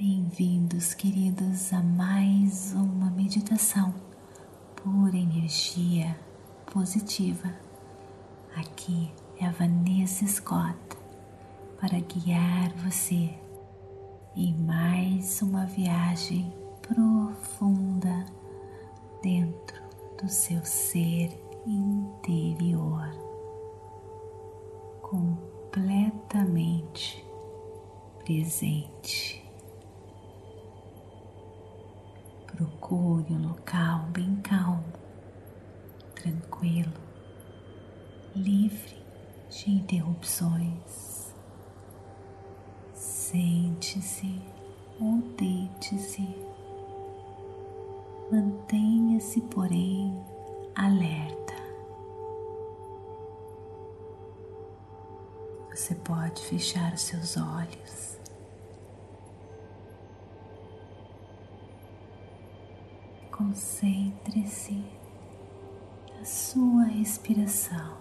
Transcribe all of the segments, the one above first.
Bem-vindos, queridos, a mais uma meditação por energia positiva. Aqui é a Vanessa Scott para guiar você em mais uma viagem profunda dentro do seu ser interior, completamente presente. Procure um local bem calmo, tranquilo, livre de interrupções. Sente-se ou deite-se. Mantenha-se, porém, alerta. Você pode fechar os seus olhos concentre-se na sua respiração.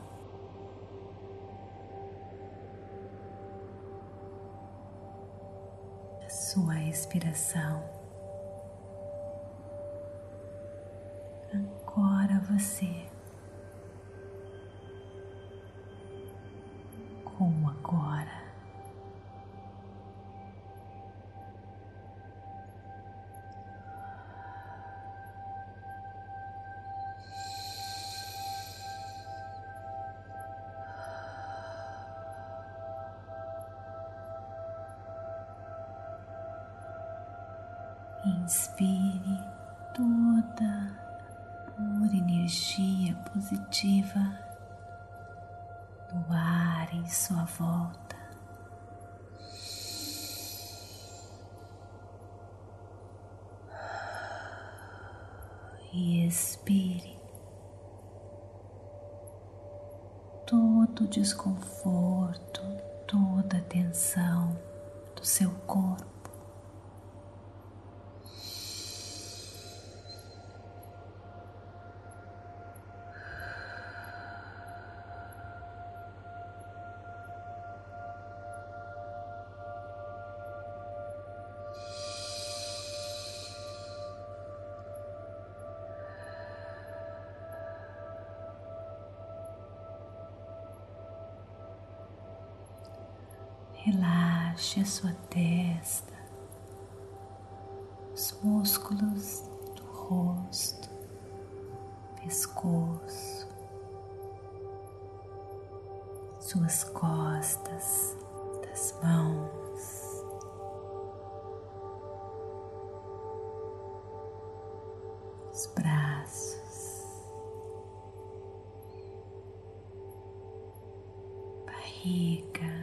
A sua respiração ancora você com agora. Inspire toda pura energia positiva do ar em sua volta. E expire todo o desconforto, toda a tensão do seu corpo. Relaxe a sua testa, os músculos do rosto, pescoço, suas costas, das mãos. Os braços, barriga,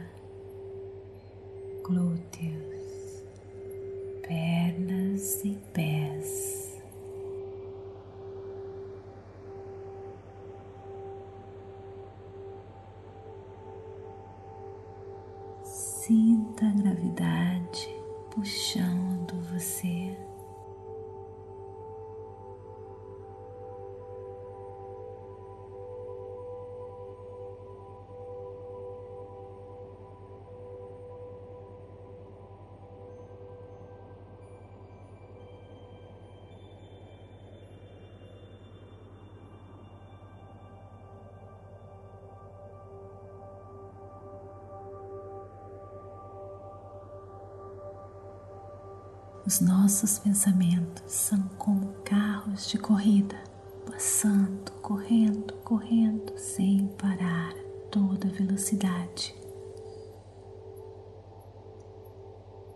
Os nossos pensamentos são como carros de corrida, passando, correndo, correndo sem parar a toda velocidade.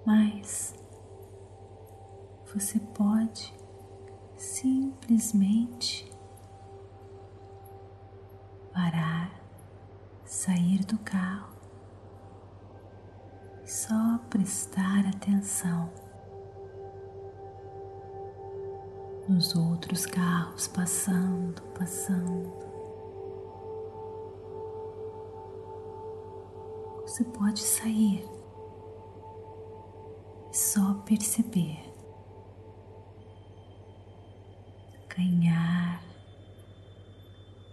Mas você pode simplesmente parar, sair do carro só prestar atenção nos outros carros passando, passando. Você pode sair e só perceber, ganhar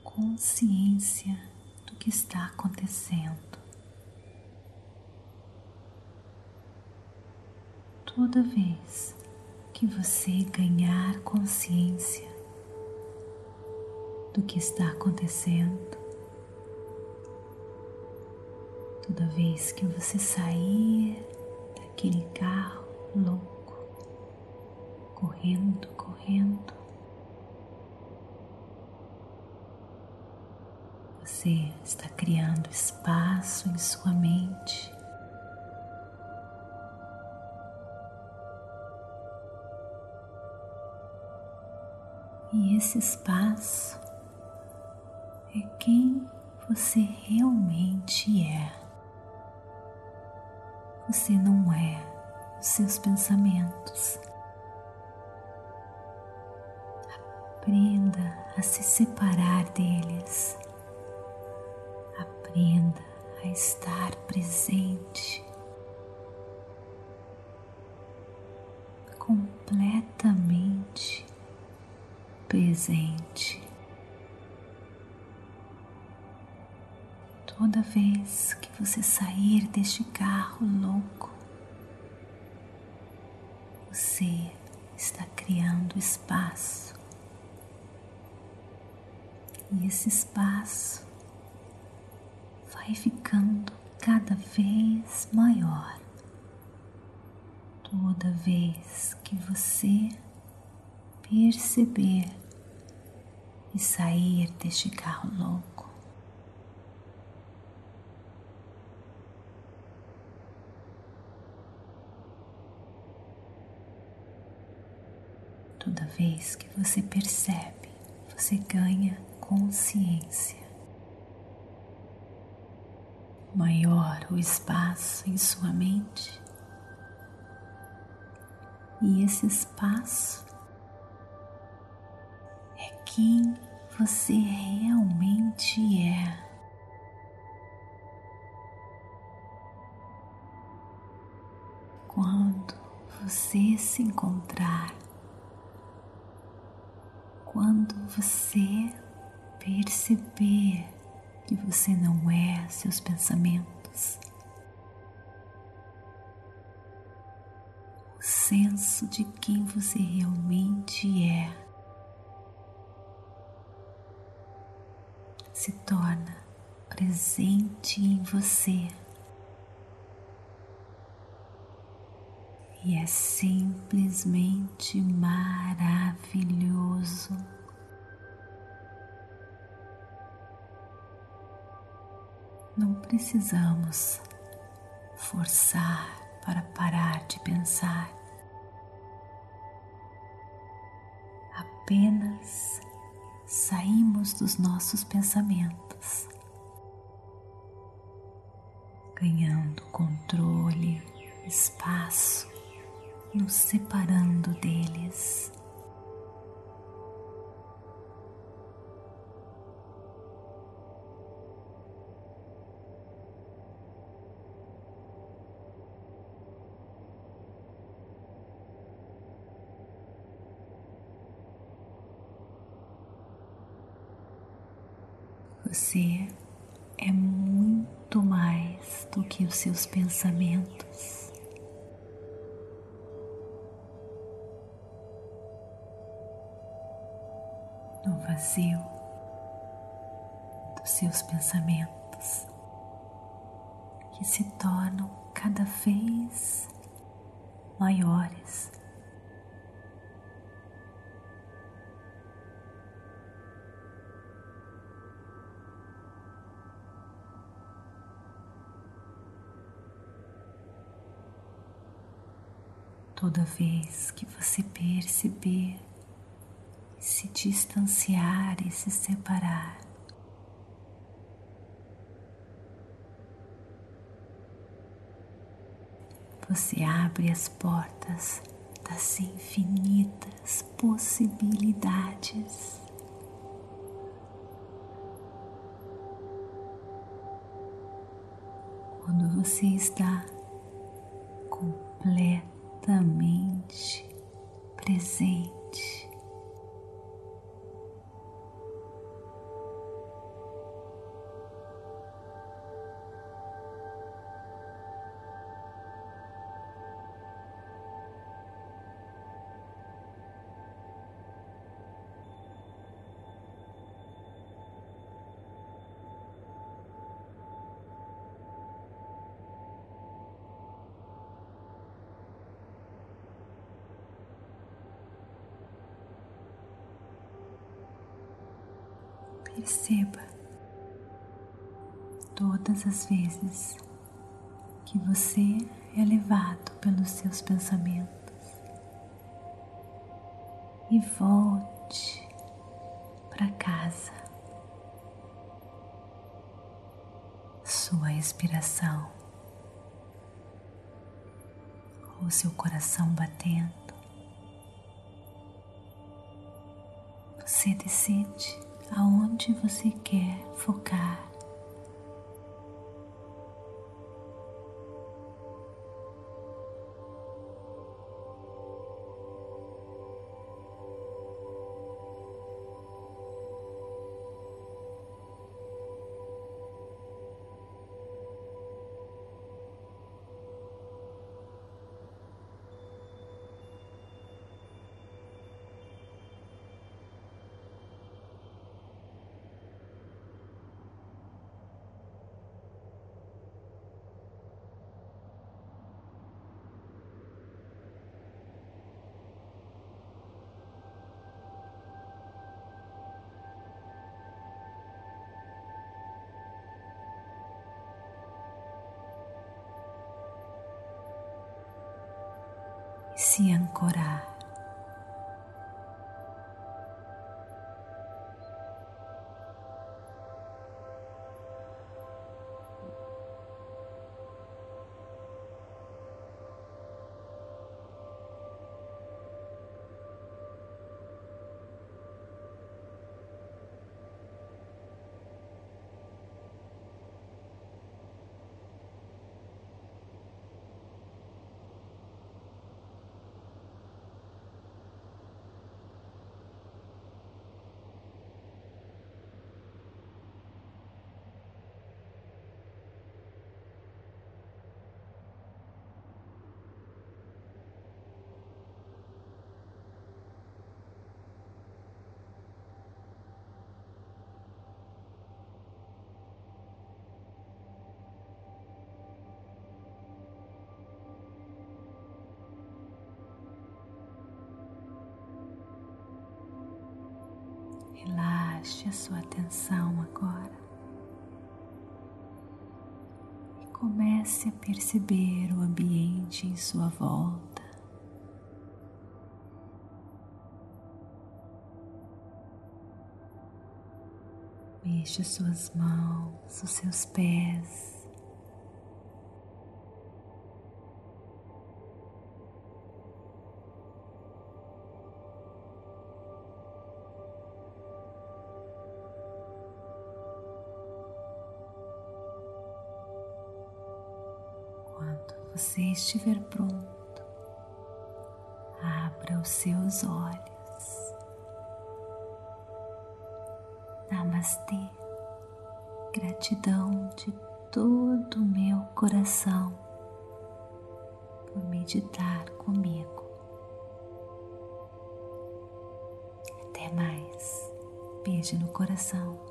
consciência do que está acontecendo. toda vez que você ganhar consciência do que está acontecendo, toda vez que você sair daquele carro louco, correndo, correndo, você está criando espaço em sua mente E esse espaço é quem você realmente é. Você não é os seus pensamentos. Aprenda a se separar deles. Aprenda a estar presente. Completamente presente. Toda vez que você sair deste carro louco, você está criando espaço. E esse espaço vai ficando cada vez maior. Toda vez que você perceber e sair deste carro louco. Toda vez que você percebe, você ganha consciência. Maior o espaço em sua mente, e esse espaço quem você realmente é. Quando você se encontrar, quando você perceber que você não é seus pensamentos, o senso de quem você realmente é se torna presente em você. E é simplesmente maravilhoso. Não precisamos forçar para parar de pensar. Apenas saímos dos nossos pensamentos, ganhando controle, espaço, nos separando deles. Você é muito mais do que os seus pensamentos. No vazio dos seus pensamentos, que se tornam cada vez maiores Toda vez que você perceber se distanciar e se separar, você abre as portas das infinitas possibilidades. Quando você está completo completamente presente. Perceba todas as vezes que você é levado pelos seus pensamentos e volte para casa. Sua respiração, o seu coração batendo. Você decide aonde você quer focar. Se Relaxe a sua atenção agora e comece a perceber o ambiente em sua volta. Mexa suas mãos, os seus pés. Você estiver pronto, abra os seus olhos. Namastê, gratidão de todo o meu coração por meditar comigo. Até mais, beijo no coração.